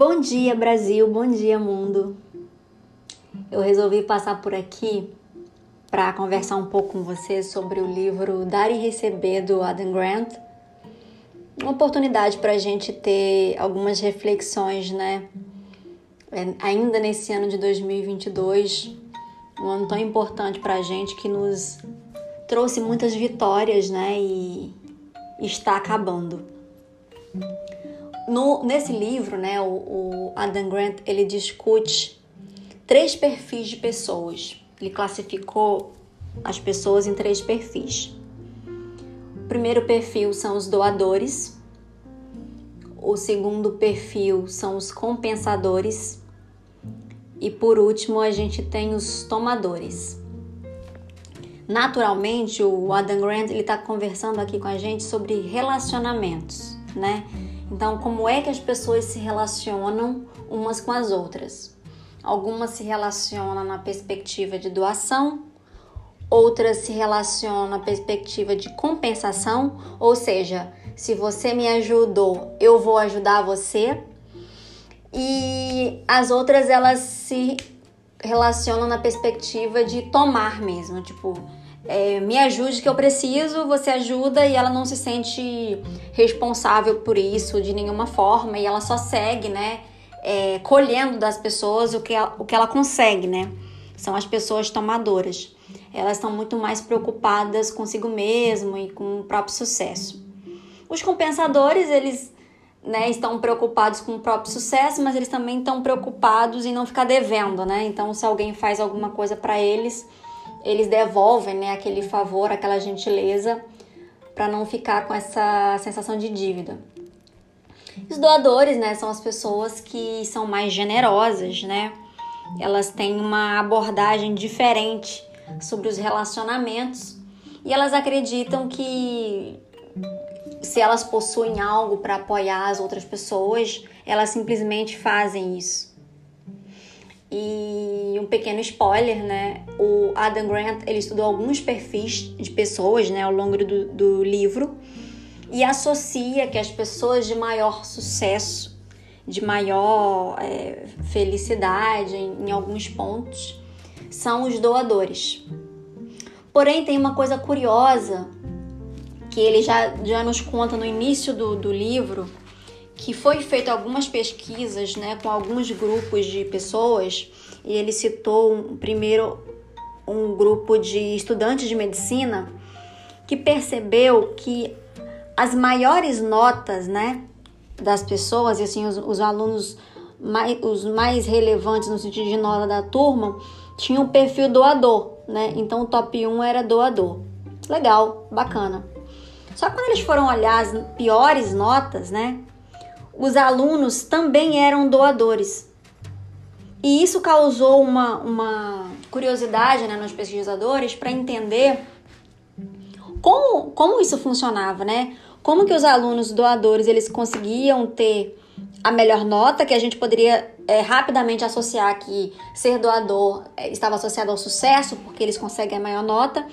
Bom dia, Brasil. Bom dia, mundo. Eu resolvi passar por aqui para conversar um pouco com vocês sobre o livro Dar e Receber do Adam Grant. Uma oportunidade para a gente ter algumas reflexões, né? É, ainda nesse ano de 2022, um ano tão importante para a gente que nos trouxe muitas vitórias, né? E está acabando. No, nesse livro, né, o, o Adam Grant ele discute três perfis de pessoas. Ele classificou as pessoas em três perfis. O primeiro perfil são os doadores. O segundo perfil são os compensadores. E por último, a gente tem os tomadores. Naturalmente, o Adam Grant ele está conversando aqui com a gente sobre relacionamentos, né? Então, como é que as pessoas se relacionam umas com as outras? Algumas se relacionam na perspectiva de doação, outras se relacionam na perspectiva de compensação, ou seja, se você me ajudou, eu vou ajudar você. E as outras elas se relacionam na perspectiva de tomar mesmo, tipo, é, me ajude que eu preciso, você ajuda e ela não se sente responsável por isso de nenhuma forma e ela só segue, né, é, colhendo das pessoas o que, ela, o que ela consegue, né? São as pessoas tomadoras. Elas estão muito mais preocupadas consigo mesmo e com o próprio sucesso. Os compensadores, eles né, estão preocupados com o próprio sucesso, mas eles também estão preocupados em não ficar devendo, né? Então, se alguém faz alguma coisa para eles, eles devolvem né, aquele favor, aquela gentileza, para não ficar com essa sensação de dívida. Os doadores, né, são as pessoas que são mais generosas, né? Elas têm uma abordagem diferente sobre os relacionamentos e elas acreditam que se elas possuem algo para apoiar as outras pessoas, elas simplesmente fazem isso. E um pequeno spoiler, né? O Adam Grant ele estudou alguns perfis de pessoas, né, ao longo do, do livro e associa que as pessoas de maior sucesso, de maior é, felicidade em, em alguns pontos, são os doadores. Porém, tem uma coisa curiosa que ele já, já nos conta no início do, do livro, que foi feito algumas pesquisas né, com alguns grupos de pessoas, e ele citou um, primeiro um grupo de estudantes de medicina que percebeu que as maiores notas né, das pessoas, e assim, os, os alunos mais, os mais relevantes no sentido de nota da turma, tinham um perfil doador, né? Então o top 1 era doador. Legal, bacana. Só que quando eles foram olhar as piores notas, né? Os alunos também eram doadores. E isso causou uma, uma curiosidade né, nos pesquisadores para entender como, como isso funcionava, né? Como que os alunos doadores eles conseguiam ter a melhor nota, que a gente poderia é, rapidamente associar que ser doador é, estava associado ao sucesso, porque eles conseguem a maior nota,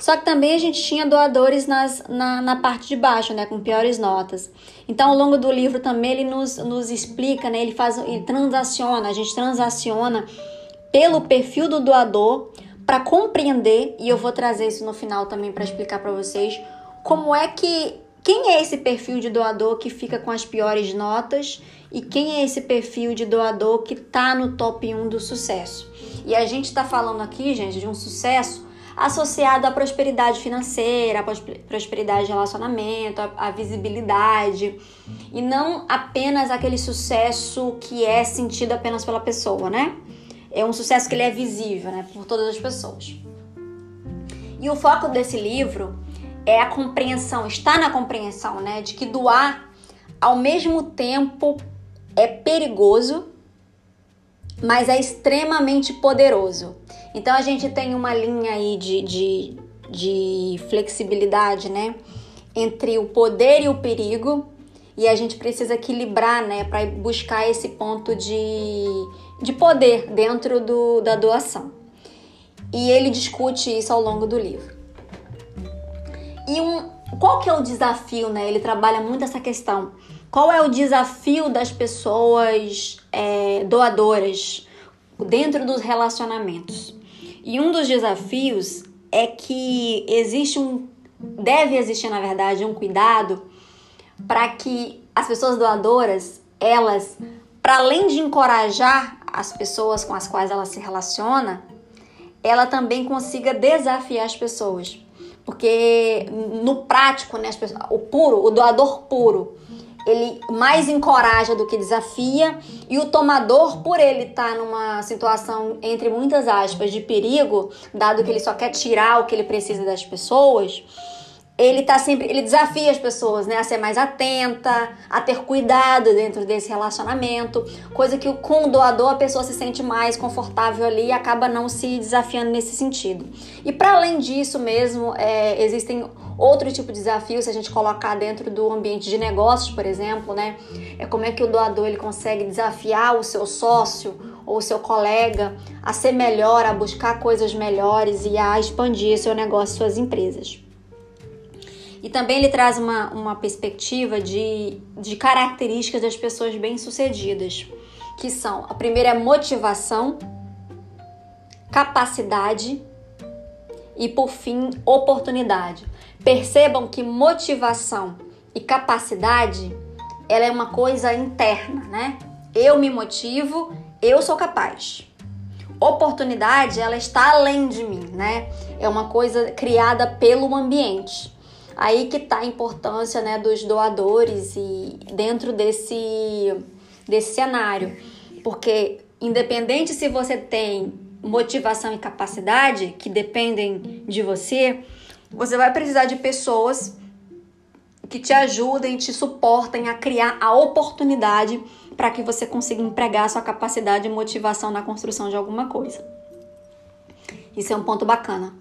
só que também a gente tinha doadores nas, na, na parte de baixo, né, com piores notas. Então, ao longo do livro também ele nos, nos explica, né, ele faz, ele transaciona, a gente transaciona pelo perfil do doador para compreender, e eu vou trazer isso no final também para explicar para vocês, como é que quem é esse perfil de doador que fica com as piores notas e quem é esse perfil de doador que está no top 1 do sucesso. E a gente está falando aqui, gente, de um sucesso associado à prosperidade financeira, à prosperidade de relacionamento, à visibilidade e não apenas aquele sucesso que é sentido apenas pela pessoa, né? É um sucesso que ele é visível, né, por todas as pessoas. E o foco desse livro é a compreensão, está na compreensão, né, de que doar ao mesmo tempo é perigoso, mas é extremamente poderoso. Então a gente tem uma linha aí de, de, de flexibilidade, né? Entre o poder e o perigo, e a gente precisa equilibrar, né, para buscar esse ponto de, de poder dentro do, da doação. E ele discute isso ao longo do livro. E um, qual que é o desafio, né? Ele trabalha muito essa questão qual é o desafio das pessoas é, doadoras dentro dos relacionamentos? E um dos desafios é que existe um deve existir na verdade um cuidado para que as pessoas doadoras elas para além de encorajar as pessoas com as quais ela se relaciona, ela também consiga desafiar as pessoas. Porque no prático, né, pessoas, o puro, o doador puro, ele mais encoraja do que desafia, e o tomador, por ele estar tá numa situação, entre muitas aspas, de perigo, dado que ele só quer tirar o que ele precisa das pessoas, ele tá sempre, ele desafia as pessoas, né, a ser mais atenta, a ter cuidado dentro desse relacionamento, coisa que com o doador a pessoa se sente mais confortável ali e acaba não se desafiando nesse sentido. E para além disso mesmo, é, existem outro tipo de desafio se a gente colocar dentro do ambiente de negócios, por exemplo, né, é como é que o doador ele consegue desafiar o seu sócio ou o seu colega a ser melhor, a buscar coisas melhores e a expandir seu negócio, suas empresas. E também ele traz uma, uma perspectiva de, de características das pessoas bem-sucedidas, que são: a primeira é motivação, capacidade e, por fim, oportunidade. Percebam que motivação e capacidade ela é uma coisa interna, né? Eu me motivo, eu sou capaz. Oportunidade, ela está além de mim, né? É uma coisa criada pelo ambiente. Aí que está a importância né, dos doadores e dentro desse, desse cenário. Porque independente se você tem motivação e capacidade que dependem de você, você vai precisar de pessoas que te ajudem, te suportem a criar a oportunidade para que você consiga empregar sua capacidade e motivação na construção de alguma coisa. Isso é um ponto bacana.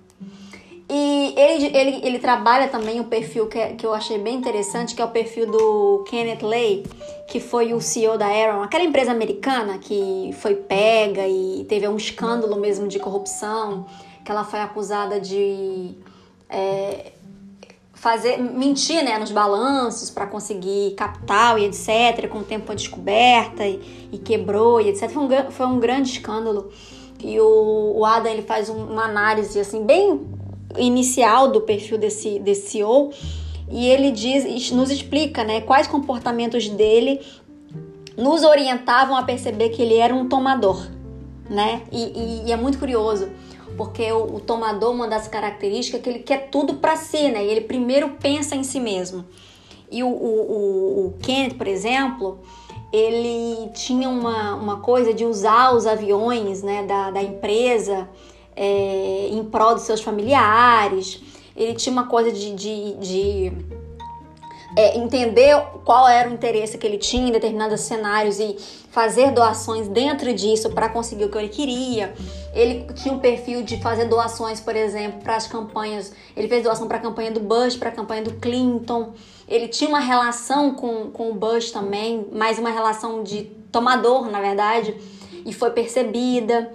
E ele, ele, ele trabalha também um perfil que, é, que eu achei bem interessante, que é o perfil do Kenneth Lay, que foi o CEO da Aaron, aquela empresa americana que foi pega e teve um escândalo mesmo de corrupção, que ela foi acusada de é, fazer mentir né, nos balanços para conseguir capital e etc, com o tempo de descoberta e, e quebrou e etc. Foi um, foi um grande escândalo. E o, o Adam ele faz um, uma análise assim bem inicial do perfil desse, desse CEO e ele diz, nos explica né, quais comportamentos dele nos orientavam a perceber que ele era um tomador, né? E, e, e é muito curioso, porque o, o, tomador, uma das características é que ele quer tudo para si, né? E ele primeiro pensa em si mesmo. E o, o, o Kenneth, por exemplo, ele tinha uma, uma coisa de usar os aviões né, da, da empresa é, em prol dos seus familiares. Ele tinha uma coisa de, de, de é, entender qual era o interesse que ele tinha em determinados cenários e fazer doações dentro disso para conseguir o que ele queria. Ele tinha um perfil de fazer doações, por exemplo, para as campanhas. Ele fez doação para a campanha do Bush, para a campanha do Clinton. Ele tinha uma relação com, com o Bush também, mais uma relação de tomador, na verdade, e foi percebida.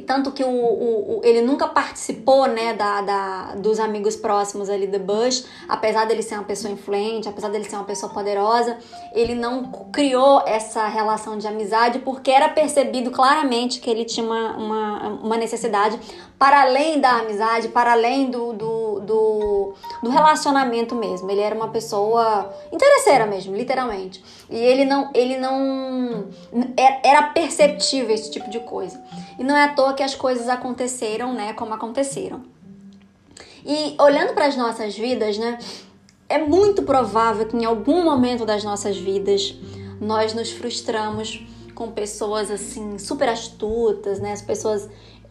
Tanto que o, o, o, ele nunca participou, né, da, da, dos amigos próximos ali do Bush, apesar dele ser uma pessoa influente, apesar dele ser uma pessoa poderosa, ele não criou essa relação de amizade porque era percebido claramente que ele tinha uma, uma, uma necessidade para além da amizade, para além do, do, do, do relacionamento mesmo. Ele era uma pessoa interesseira mesmo, literalmente. E ele não, ele não era perceptível esse tipo de coisa. E não é à toa que as coisas aconteceram, né, como aconteceram. E olhando para as nossas vidas, né, é muito provável que em algum momento das nossas vidas nós nos frustramos com pessoas assim super astutas, né, as pessoas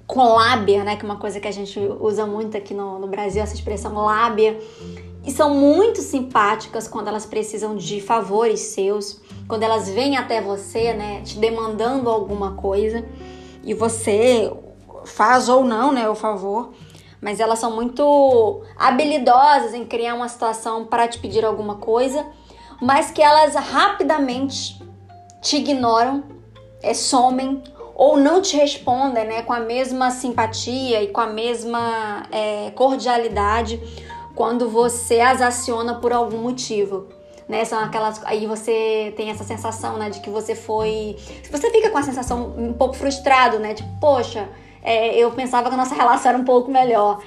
com lábia, né, que é uma coisa que a gente usa muito aqui no, no Brasil, essa expressão lábia, e são muito simpáticas quando elas precisam de favores seus, quando elas vêm até você, né, te demandando alguma coisa e você faz ou não, né, o favor. Mas elas são muito habilidosas em criar uma situação para te pedir alguma coisa, mas que elas rapidamente te ignoram, é, somem ou não te respondem né, com a mesma simpatia e com a mesma é, cordialidade quando você as aciona por algum motivo. né? São aquelas. Aí você tem essa sensação, né, de que você foi. Você fica com a sensação um pouco frustrado, né? Tipo, poxa, é, eu pensava que a nossa relação era um pouco melhor.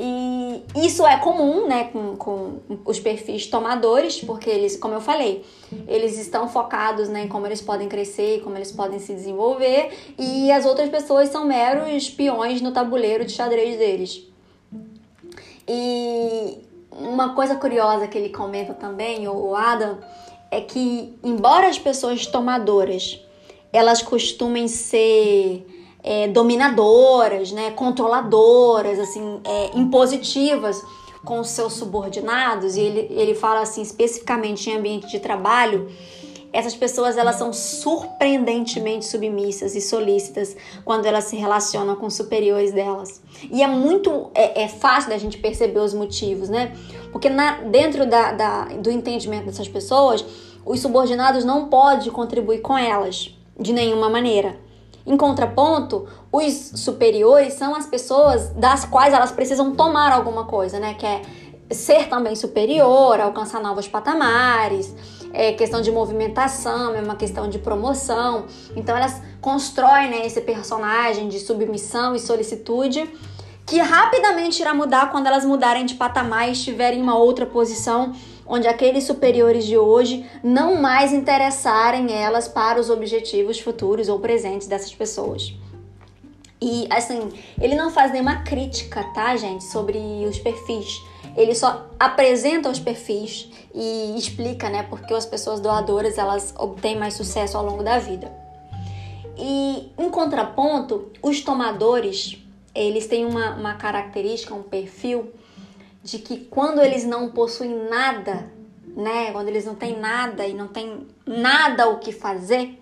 E isso é comum, né, com, com os perfis tomadores, porque eles, como eu falei, eles estão focados né, em como eles podem crescer, como eles podem se desenvolver, e as outras pessoas são meros peões no tabuleiro de xadrez deles. E uma coisa curiosa que ele comenta também, o Adam, é que embora as pessoas tomadoras elas costumem ser é, dominadoras, né, controladoras, assim, é, impositivas com os seus subordinados, e ele, ele fala assim especificamente em ambiente de trabalho, essas pessoas elas são surpreendentemente submissas e solícitas quando elas se relacionam com superiores delas. E é muito é, é fácil da gente perceber os motivos, né? Porque na, dentro da, da, do entendimento dessas pessoas, os subordinados não podem contribuir com elas de nenhuma maneira. Em contraponto, os superiores são as pessoas das quais elas precisam tomar alguma coisa, né? Que é ser também superior, alcançar novos patamares, é questão de movimentação, é uma questão de promoção. Então elas constroem né, esse personagem de submissão e solicitude que rapidamente irá mudar quando elas mudarem de patamar e estiverem em uma outra posição onde aqueles superiores de hoje não mais interessarem elas para os objetivos futuros ou presentes dessas pessoas. E assim, ele não faz nenhuma crítica, tá, gente, sobre os perfis. Ele só apresenta os perfis e explica, né, porque as pessoas doadoras elas obtêm mais sucesso ao longo da vida. E em contraponto, os tomadores, eles têm uma, uma característica, um perfil de que quando eles não possuem nada, né, quando eles não têm nada e não têm nada o que fazer,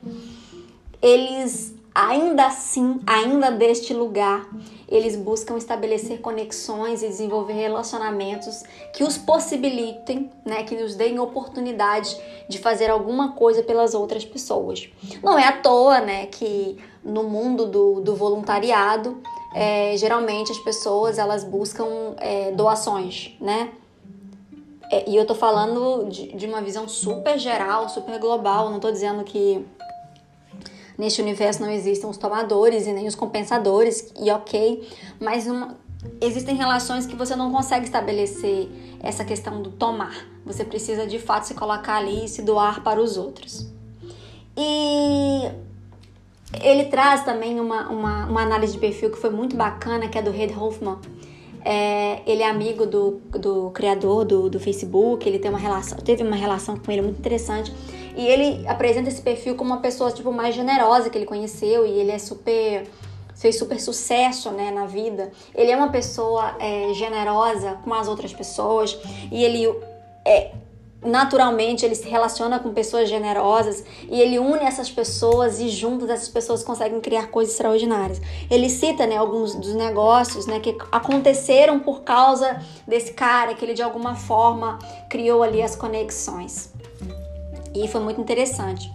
eles ainda assim, ainda deste lugar, eles buscam estabelecer conexões e desenvolver relacionamentos que os possibilitem, né, que nos deem oportunidade de fazer alguma coisa pelas outras pessoas. Não é à toa, né, que no mundo do, do voluntariado é, geralmente as pessoas elas buscam é, doações, né? É, e eu tô falando de, de, uma visão super geral, super global. Não tô dizendo que neste universo não existem os tomadores e nem os compensadores, e ok, mas uma, existem relações que você não consegue estabelecer essa questão do tomar. Você precisa de fato se colocar ali e se doar para os outros. E ele traz também uma, uma, uma, análise de perfil que foi muito bacana, que é do Red Hoffman. É, ele é amigo do, do criador do, do Facebook, ele tem uma relação, teve uma relação com ele muito interessante. E ele apresenta esse perfil como uma pessoa tipo, mais generosa que ele conheceu e ele é super fez super sucesso né, na vida. Ele é uma pessoa é, generosa com as outras pessoas e ele é, naturalmente ele se relaciona com pessoas generosas e ele une essas pessoas e juntos essas pessoas conseguem criar coisas extraordinárias. Ele cita, né, alguns dos negócios, né, que aconteceram por causa desse cara que ele de alguma forma criou ali as conexões. E foi muito interessante.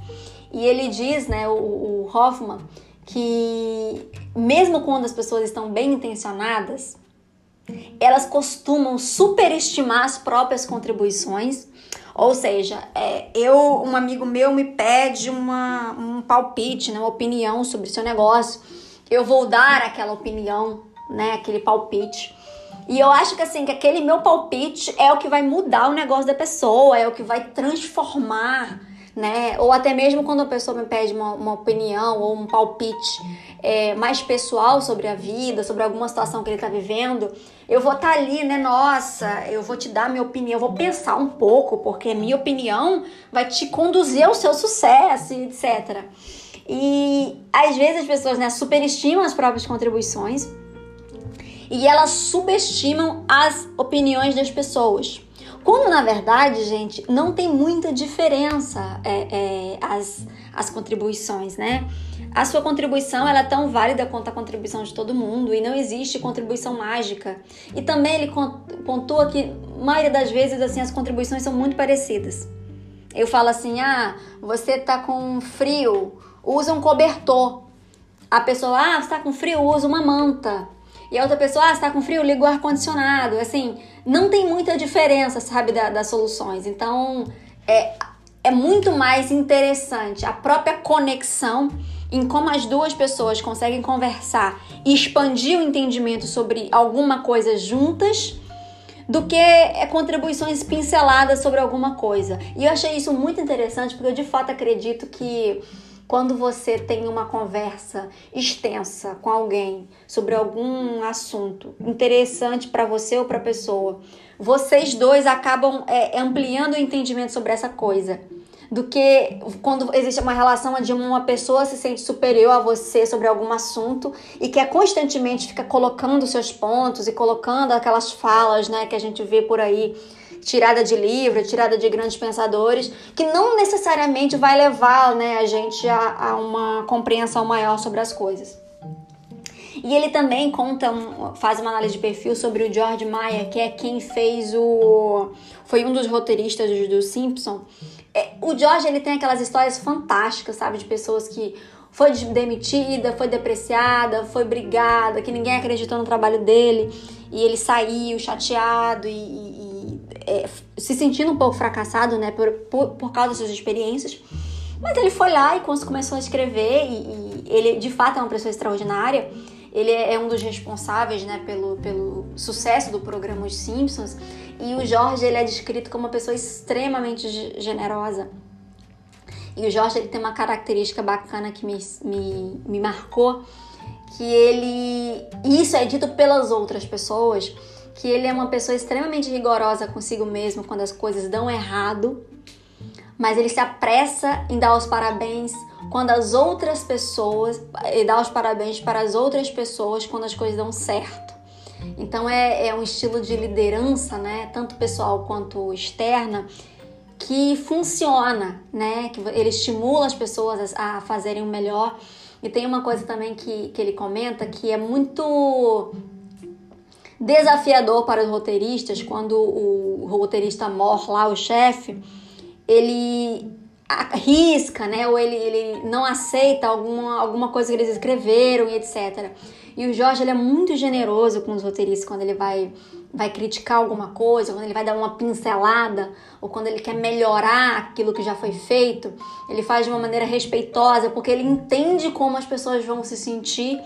E ele diz, né, o, o Hoffman, que mesmo quando as pessoas estão bem intencionadas, elas costumam superestimar as próprias contribuições ou seja, é, eu, um amigo meu me pede uma, um palpite, né, uma opinião sobre seu negócio. Eu vou dar aquela opinião, né, aquele palpite. E eu acho que assim, que aquele meu palpite é o que vai mudar o negócio da pessoa, é o que vai transformar né? Ou até mesmo quando a pessoa me pede uma, uma opinião ou um palpite é, mais pessoal sobre a vida, sobre alguma situação que ele está vivendo, eu vou estar tá ali, né? Nossa, eu vou te dar minha opinião, eu vou pensar um pouco, porque minha opinião vai te conduzir ao seu sucesso, etc. E às vezes as pessoas né, superestimam as próprias contribuições e elas subestimam as opiniões das pessoas. Quando na verdade, gente, não tem muita diferença é, é, as, as contribuições, né? A sua contribuição ela é tão válida quanto a contribuição de todo mundo e não existe contribuição mágica. E também ele pontua que, a maioria das vezes, assim, as contribuições são muito parecidas. Eu falo assim: ah, você tá com frio, usa um cobertor. A pessoa, ah, você tá com frio, usa uma manta. E a outra pessoa, ah, você tá com frio, liga o ar-condicionado. Assim, não tem muita diferença, sabe, da, das soluções. Então, é, é muito mais interessante a própria conexão em como as duas pessoas conseguem conversar e expandir o entendimento sobre alguma coisa juntas do que é, contribuições pinceladas sobre alguma coisa. E eu achei isso muito interessante porque eu de fato acredito que quando você tem uma conversa extensa com alguém sobre algum assunto interessante para você ou para a pessoa, vocês dois acabam é, ampliando o entendimento sobre essa coisa. Do que quando existe uma relação onde uma pessoa se sente superior a você sobre algum assunto e que é constantemente fica colocando seus pontos e colocando aquelas falas, né, que a gente vê por aí, tirada de livro, tirada de grandes pensadores, que não necessariamente vai levar, né, a gente a, a uma compreensão maior sobre as coisas. E ele também conta, um, faz uma análise de perfil sobre o George Maia, que é quem fez o. Foi um dos roteiristas do, Simpson. É, o George ele tem aquelas histórias fantásticas, sabe? De pessoas que foi demitida, foi depreciada, foi brigada, que ninguém acreditou no trabalho dele e ele saiu chateado e, e é, se sentindo um pouco fracassado, né? Por, por, por causa das suas experiências. Mas ele foi lá e começou a escrever e, e ele de fato é uma pessoa extraordinária. Ele é um dos responsáveis, né, pelo, pelo sucesso do programa Os Simpsons. E o Jorge ele é descrito como uma pessoa extremamente generosa. E o Jorge ele tem uma característica bacana que me, me, me marcou, que ele. Isso é dito pelas outras pessoas, que ele é uma pessoa extremamente rigorosa consigo mesmo quando as coisas dão errado, mas ele se apressa em dar os parabéns quando as outras pessoas. e dá os parabéns para as outras pessoas quando as coisas dão certo. Então é, é um estilo de liderança, né, tanto pessoal quanto externa, que funciona, né, que ele estimula as pessoas a, a fazerem o melhor. E tem uma coisa também que, que ele comenta que é muito desafiador para os roteiristas quando o roteirista morre lá, o chefe, ele arrisca, né? Ou ele, ele não aceita alguma, alguma coisa que eles escreveram e etc. E o Jorge ele é muito generoso com os roteiristas quando ele vai, vai criticar alguma coisa, quando ele vai dar uma pincelada, ou quando ele quer melhorar aquilo que já foi feito. Ele faz de uma maneira respeitosa, porque ele entende como as pessoas vão se sentir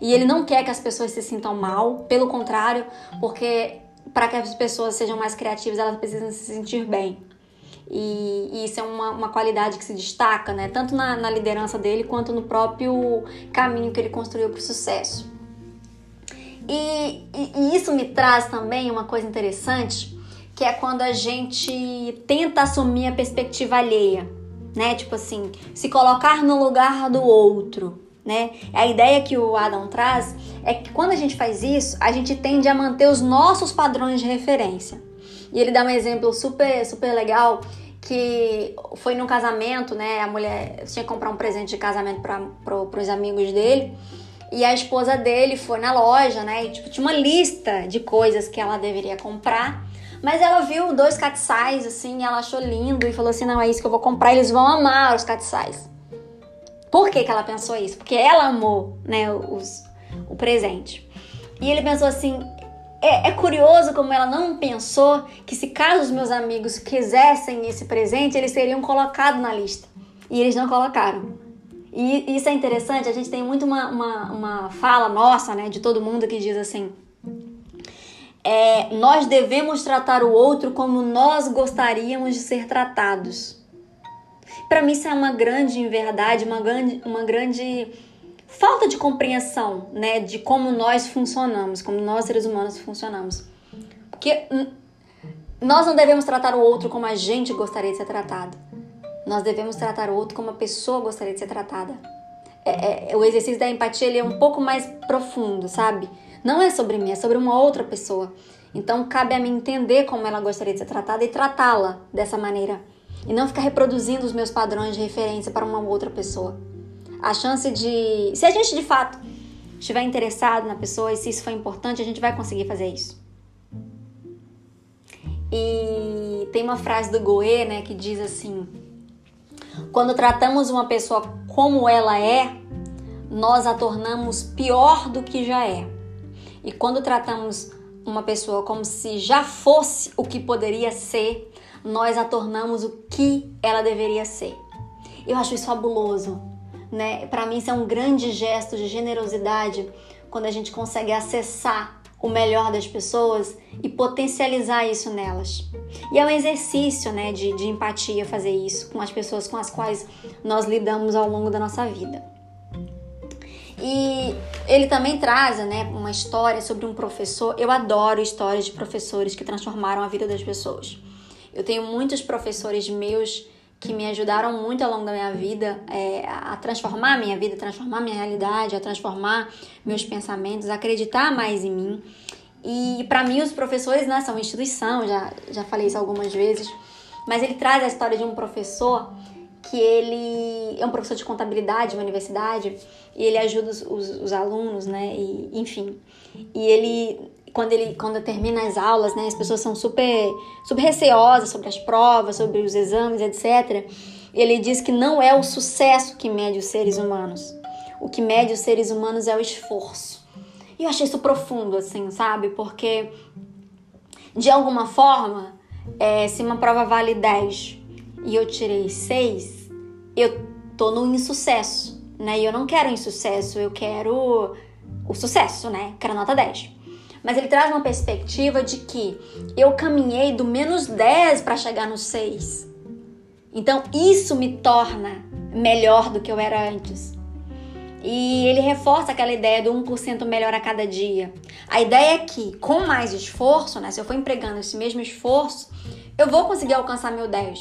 e ele não quer que as pessoas se sintam mal, pelo contrário, porque para que as pessoas sejam mais criativas, elas precisam se sentir bem. E, e, isso é uma, uma qualidade que se destaca, né? Tanto na, na liderança dele quanto no próprio caminho que ele construiu para o sucesso. E, e, e isso me traz também uma coisa interessante, que é quando a gente tenta assumir a perspectiva alheia, né? Tipo assim, se colocar no lugar do outro, né? A ideia que o Adam traz é que quando a gente faz isso, a gente tende a manter os nossos padrões de referência. E ele dá um exemplo super, super legal que foi num casamento, né? A mulher tinha que comprar um presente de casamento para pro, os amigos dele. E a esposa dele foi na loja, né? E tipo, tinha uma lista de coisas que ela deveria comprar. Mas ela viu dois catiçais, assim, ela achou lindo e falou assim: não, é isso que eu vou comprar, eles vão amar os catiçais. Por que, que ela pensou isso? Porque ela amou, né, os, o presente. E ele pensou assim: é, é, curioso como ela não pensou que se caso os meus amigos quisessem esse presente, eles seriam colocados na lista. E eles não colocaram. E isso é interessante, a gente tem muito uma, uma, uma fala nossa, né, de todo mundo que diz assim: é, nós devemos tratar o outro como nós gostaríamos de ser tratados. Para mim, isso é uma grande verdade, uma grande, uma grande falta de compreensão, né, de como nós funcionamos, como nós seres humanos funcionamos. Porque nós não devemos tratar o outro como a gente gostaria de ser tratado. Nós devemos tratar o outro como a pessoa gostaria de ser tratada. É, é, o exercício da empatia ele é um pouco mais profundo, sabe? Não é sobre mim, é sobre uma outra pessoa. Então cabe a mim entender como ela gostaria de ser tratada e tratá-la dessa maneira. E não ficar reproduzindo os meus padrões de referência para uma outra pessoa a chance de. Se a gente de fato estiver interessado na pessoa e se isso for importante, a gente vai conseguir fazer isso. E tem uma frase do Goê, né, que diz assim: Quando tratamos uma pessoa como ela é, nós a tornamos pior do que já é. E quando tratamos uma pessoa como se já fosse o que poderia ser, nós a tornamos o que ela deveria ser. Eu acho isso fabuloso, né? Para mim isso é um grande gesto de generosidade quando a gente consegue acessar o melhor das pessoas e potencializar isso nelas. E é um exercício né, de, de empatia fazer isso com as pessoas com as quais nós lidamos ao longo da nossa vida. E ele também traz né, uma história sobre um professor. Eu adoro histórias de professores que transformaram a vida das pessoas. Eu tenho muitos professores meus que me ajudaram muito ao longo da minha vida é, a transformar a minha vida, transformar minha realidade, a transformar meus pensamentos, a acreditar mais em mim. E para mim os professores né, são instituição, já, já falei isso algumas vezes, mas ele traz a história de um professor que ele é um professor de contabilidade uma universidade e ele ajuda os, os, os alunos, né? E, enfim. E ele quando ele quando termina as aulas, né, as pessoas são super super receosas sobre as provas, sobre os exames, etc. Ele diz que não é o sucesso que mede os seres humanos. O que mede os seres humanos é o esforço. E eu achei isso profundo, assim, sabe? Porque de alguma forma, é, se uma prova vale 10 e eu tirei 6, eu tô no insucesso, né? E eu não quero insucesso, eu quero o sucesso, né? Quero nota 10 mas ele traz uma perspectiva de que eu caminhei do menos 10 para chegar no 6. Então isso me torna melhor do que eu era antes. E ele reforça aquela ideia do 1% melhor a cada dia. A ideia é que, com mais esforço, né, se eu for empregando esse mesmo esforço, eu vou conseguir alcançar meu 10.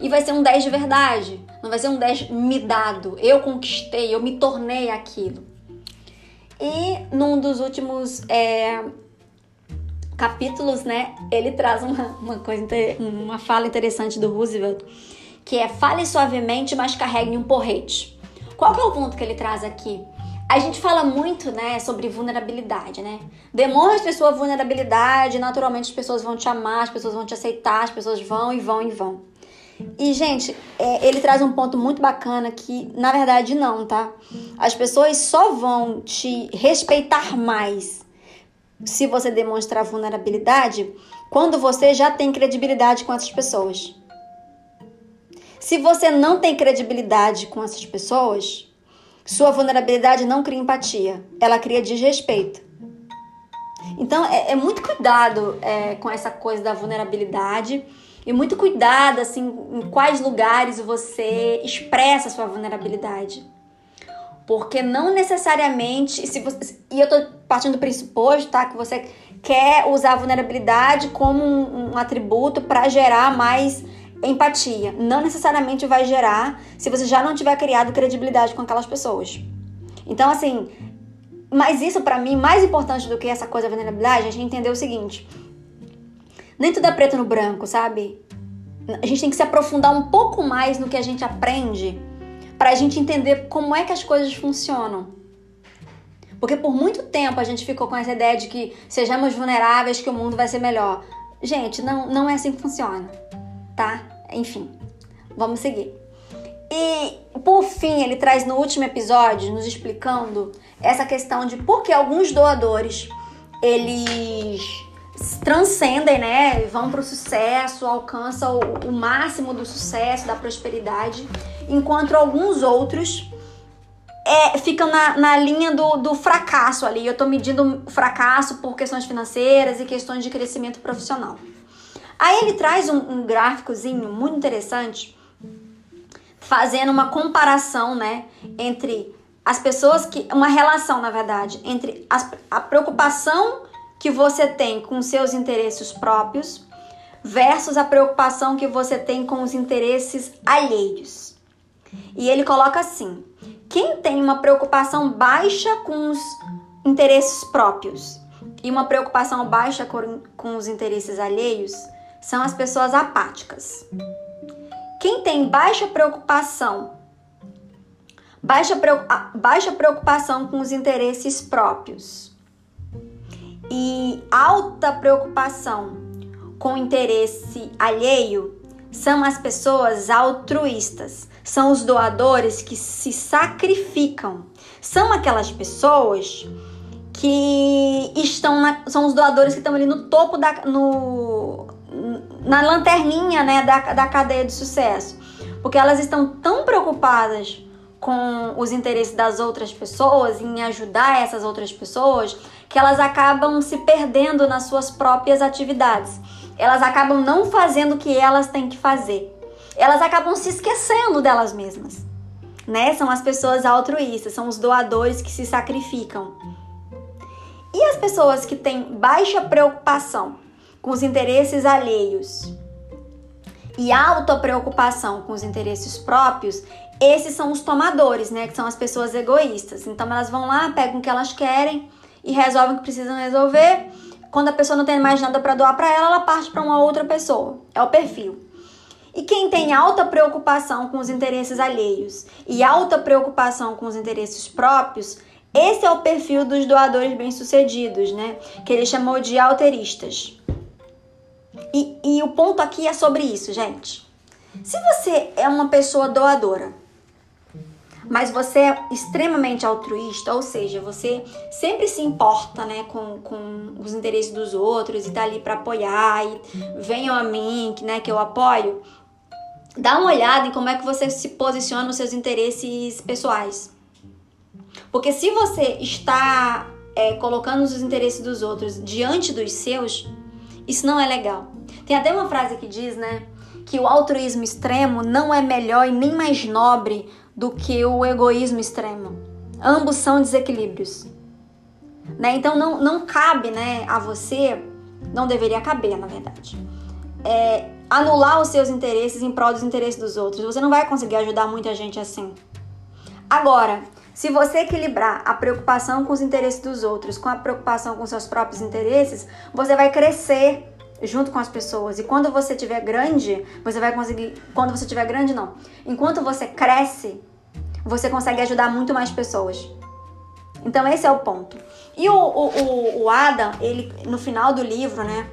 E vai ser um 10 de verdade. Não vai ser um 10 me dado. Eu conquistei, eu me tornei aquilo. E num dos últimos é, capítulos, né, ele traz uma, uma coisa, uma fala interessante do Roosevelt, que é fale suavemente, mas carregue um porrete. Qual que é o ponto que ele traz aqui? A gente fala muito, né, sobre vulnerabilidade, né? Demonstre sua vulnerabilidade, naturalmente as pessoas vão te amar, as pessoas vão te aceitar, as pessoas vão e vão e vão. E, gente, é, ele traz um ponto muito bacana que, na verdade, não, tá? As pessoas só vão te respeitar mais se você demonstrar vulnerabilidade quando você já tem credibilidade com essas pessoas. Se você não tem credibilidade com essas pessoas, sua vulnerabilidade não cria empatia, ela cria desrespeito. Então é, é muito cuidado é, com essa coisa da vulnerabilidade e muito cuidado assim em quais lugares você expressa sua vulnerabilidade. Porque não necessariamente, se você, e eu tô partindo do pressuposto, tá, que você quer usar a vulnerabilidade como um, um atributo para gerar mais empatia. Não necessariamente vai gerar se você já não tiver criado credibilidade com aquelas pessoas. Então, assim, mas isso para mim, mais importante do que essa coisa da vulnerabilidade, é a gente entender o seguinte: nem tudo é preto no branco, sabe? A gente tem que se aprofundar um pouco mais no que a gente aprende para a gente entender como é que as coisas funcionam. Porque por muito tempo a gente ficou com essa ideia de que sejamos vulneráveis, que o mundo vai ser melhor. Gente, não, não é assim que funciona, tá? Enfim, vamos seguir. E por fim, ele traz no último episódio, nos explicando essa questão de por que alguns doadores eles transcendem, né? Vão para o sucesso, alcançam o, o máximo do sucesso, da prosperidade, enquanto alguns outros é, ficam na, na linha do, do fracasso ali. Eu estou medindo fracasso por questões financeiras e questões de crescimento profissional. Aí ele traz um, um gráficozinho muito interessante, fazendo uma comparação, né, entre as pessoas que. Uma relação, na verdade, entre as, a preocupação que você tem com seus interesses próprios versus a preocupação que você tem com os interesses alheios. E ele coloca assim: quem tem uma preocupação baixa com os interesses próprios e uma preocupação baixa com, os interesses alheios são as pessoas apáticas. Quem tem baixa preocupação, baixa preocupação com os interesses próprios e alta preocupação com interesse alheio são as pessoas altruístas, são os doadores que se sacrificam, são aquelas pessoas que estão na, são os doadores que estão ali no topo da no na lanterninha né, da, da cadeia de sucesso. Porque elas estão tão preocupadas com os interesses das outras pessoas, em ajudar essas outras pessoas, que elas acabam se perdendo nas suas próprias atividades. Elas acabam não fazendo o que elas têm que fazer. Elas acabam se esquecendo delas mesmas. Né? São as pessoas altruístas, são os doadores que se sacrificam. E as pessoas que têm baixa preocupação com os interesses alheios e alta preocupação com os interesses próprios, esses são os tomadores, né? Que são as pessoas egoístas. Então elas vão lá, pegam o que elas querem e resolvem o que precisam resolver. Quando a pessoa não tem mais nada para doar para ela, ela parte para uma outra pessoa. É o perfil. E quem tem alta preocupação com os interesses alheios e alta preocupação com os interesses próprios, esse é o perfil dos doadores bem-sucedidos, né? Que ele chamou de alteristas. E, e o ponto aqui é sobre isso, gente. Se você é uma pessoa doadora, mas você é extremamente altruísta, ou seja, você sempre se importa, né, com, com os interesses dos outros e tá ali para apoiar e venham a mim, né, que eu apoio. Dá uma olhada em como é que você se posiciona nos seus interesses pessoais. Porque se você está é, colocando os interesses dos outros diante dos seus, isso não é legal. Tem até uma frase que diz, né, que o altruísmo extremo não é melhor e nem mais nobre do que o egoísmo extremo. Ambos são desequilíbrios. Né? Então não, não cabe né, a você, não deveria caber, na verdade, é, anular os seus interesses em prol dos interesses dos outros. Você não vai conseguir ajudar muita gente assim. Agora, se você equilibrar a preocupação com os interesses dos outros com a preocupação com seus próprios interesses, você vai crescer junto com as pessoas. E quando você tiver grande, você vai conseguir. Quando você tiver grande, não. Enquanto você cresce, você consegue ajudar muito mais pessoas. Então esse é o ponto. E o, o, o Adam, ele no final do livro, né?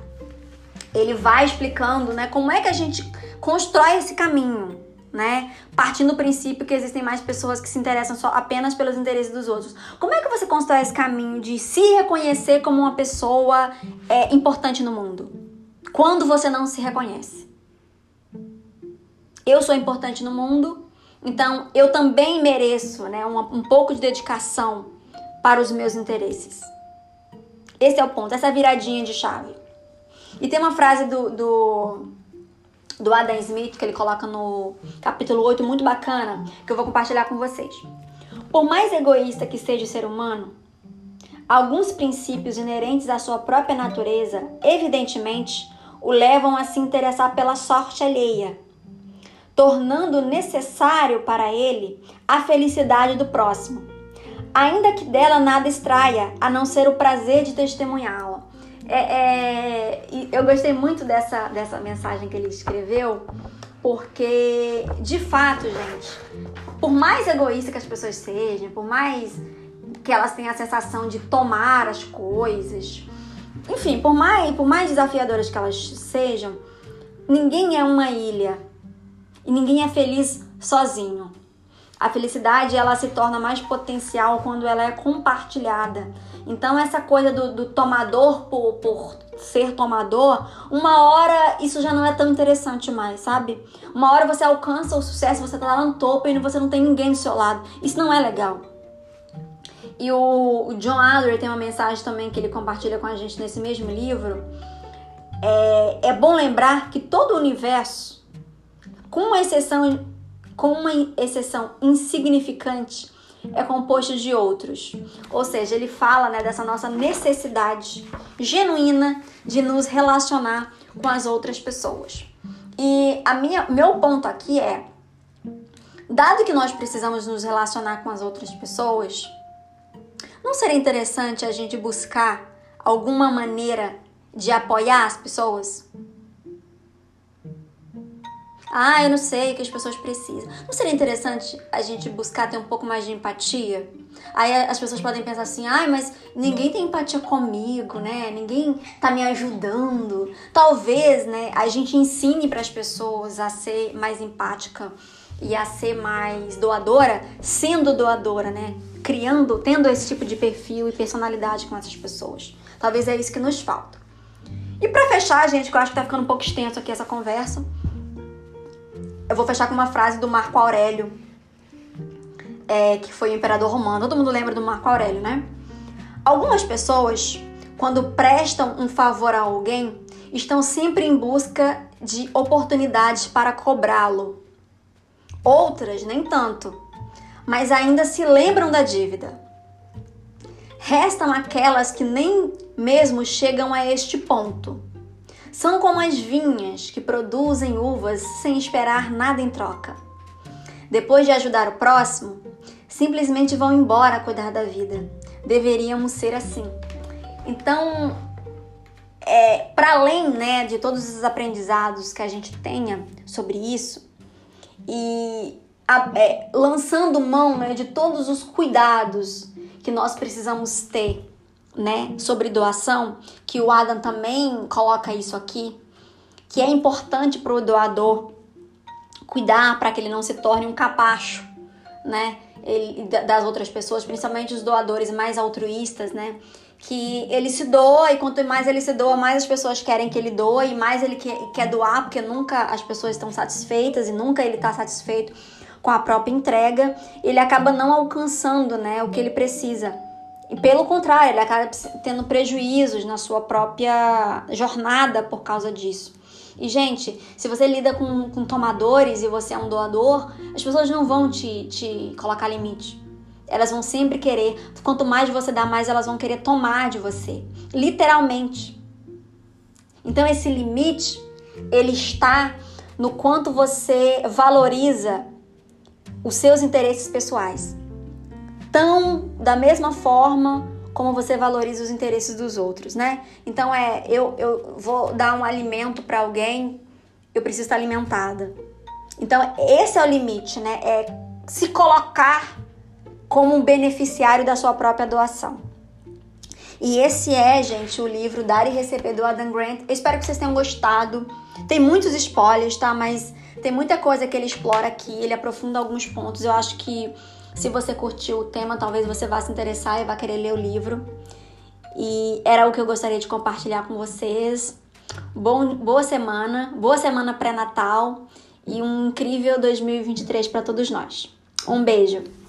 Ele vai explicando, né? Como é que a gente constrói esse caminho, né? Partindo do princípio que existem mais pessoas que se interessam só apenas pelos interesses dos outros. Como é que você constrói esse caminho de se reconhecer como uma pessoa é, importante no mundo? Quando você não se reconhece. Eu sou importante no mundo, então eu também mereço né, um, um pouco de dedicação para os meus interesses. Esse é o ponto, essa viradinha de chave. E tem uma frase do, do, do Adam Smith que ele coloca no capítulo 8, muito bacana, que eu vou compartilhar com vocês. Por mais egoísta que seja o ser humano, alguns princípios inerentes à sua própria natureza, evidentemente, o levam a se interessar pela sorte alheia, tornando necessário para ele a felicidade do próximo, ainda que dela nada extraia, a não ser o prazer de testemunhá-la. É, é, eu gostei muito dessa, dessa mensagem que ele escreveu, porque, de fato, gente, por mais egoísta que as pessoas sejam, por mais que elas tenham a sensação de tomar as coisas, enfim, por mais, por mais desafiadoras que elas sejam, ninguém é uma ilha e ninguém é feliz sozinho. A felicidade ela se torna mais potencial quando ela é compartilhada. Então essa coisa do, do tomador por, por ser tomador, uma hora isso já não é tão interessante mais, sabe? Uma hora você alcança o sucesso, você tá lá no topo e você não tem ninguém do seu lado. Isso não é legal. E o, John Adler tem uma mensagem também que ele compartilha com a gente nesse mesmo livro. É, é bom lembrar que todo o universo, com exceção, com uma exceção insignificante, é composto de outros. Ou seja, ele fala né, dessa nossa necessidade genuína de nos relacionar com as outras pessoas. E a minha, meu ponto aqui é, dado que nós precisamos nos relacionar com as outras pessoas, não seria interessante a gente buscar alguma maneira de apoiar as pessoas? Ah, eu não sei o que as pessoas precisam. Não seria interessante a gente buscar ter um pouco mais de empatia? Aí as pessoas podem pensar assim: ai, mas ninguém tem empatia comigo, né? Ninguém tá me ajudando. Talvez, né, a gente ensine para as pessoas a ser mais empática e a ser mais doadora, sendo doadora, né? Criando, tendo esse tipo de perfil e personalidade com essas pessoas. Talvez é isso que nos falta. E para fechar, gente, que eu acho que tá ficando um pouco extenso aqui essa conversa, eu vou fechar com uma frase do Marco Aurélio, é, que foi o imperador romano. Todo mundo lembra do Marco Aurélio, né? Algumas pessoas, quando prestam um favor a alguém, estão sempre em busca de oportunidades para cobrá-lo. Outras, nem tanto, mas ainda se lembram da dívida. Restam aquelas que nem mesmo chegam a este ponto. São como as vinhas que produzem uvas sem esperar nada em troca. Depois de ajudar o próximo, simplesmente vão embora cuidar da vida. Deveríamos ser assim. Então, é, para além né, de todos os aprendizados que a gente tenha sobre isso e a, é, lançando mão né, de todos os cuidados que nós precisamos ter né, sobre doação, que o Adam também coloca isso aqui, que é importante para o doador cuidar para que ele não se torne um capacho, né, ele, das outras pessoas, principalmente os doadores mais altruístas, né, que ele se doa e quanto mais ele se doa, mais as pessoas querem que ele doe, e mais ele quer, quer doar, porque nunca as pessoas estão satisfeitas e nunca ele está satisfeito com a própria entrega, ele acaba não alcançando né, o que ele precisa. E pelo contrário, ele acaba tendo prejuízos na sua própria jornada por causa disso. E, gente, se você lida com, com tomadores e você é um doador, as pessoas não vão te, te colocar limite. Elas vão sempre querer, quanto mais você dá, mais elas vão querer tomar de você. Literalmente. Então esse limite, ele está no quanto você valoriza os seus interesses pessoais. Tão da mesma forma como você valoriza os interesses dos outros, né? Então é, eu, eu vou dar um alimento para alguém, eu preciso estar alimentada. Então esse é o limite, né? É se colocar como um beneficiário da sua própria doação. E esse é, gente, o livro Dar e Receber do Adam Grant. Eu espero que vocês tenham gostado. Tem muitos spoilers, tá? Mas tem muita coisa que ele explora aqui, ele aprofunda alguns pontos. Eu acho que se você curtiu o tema, talvez você vá se interessar e vá querer ler o livro. E era o que eu gostaria de compartilhar com vocês. Bom, boa semana, boa semana pré-natal e um incrível 2023 para todos nós. Um beijo!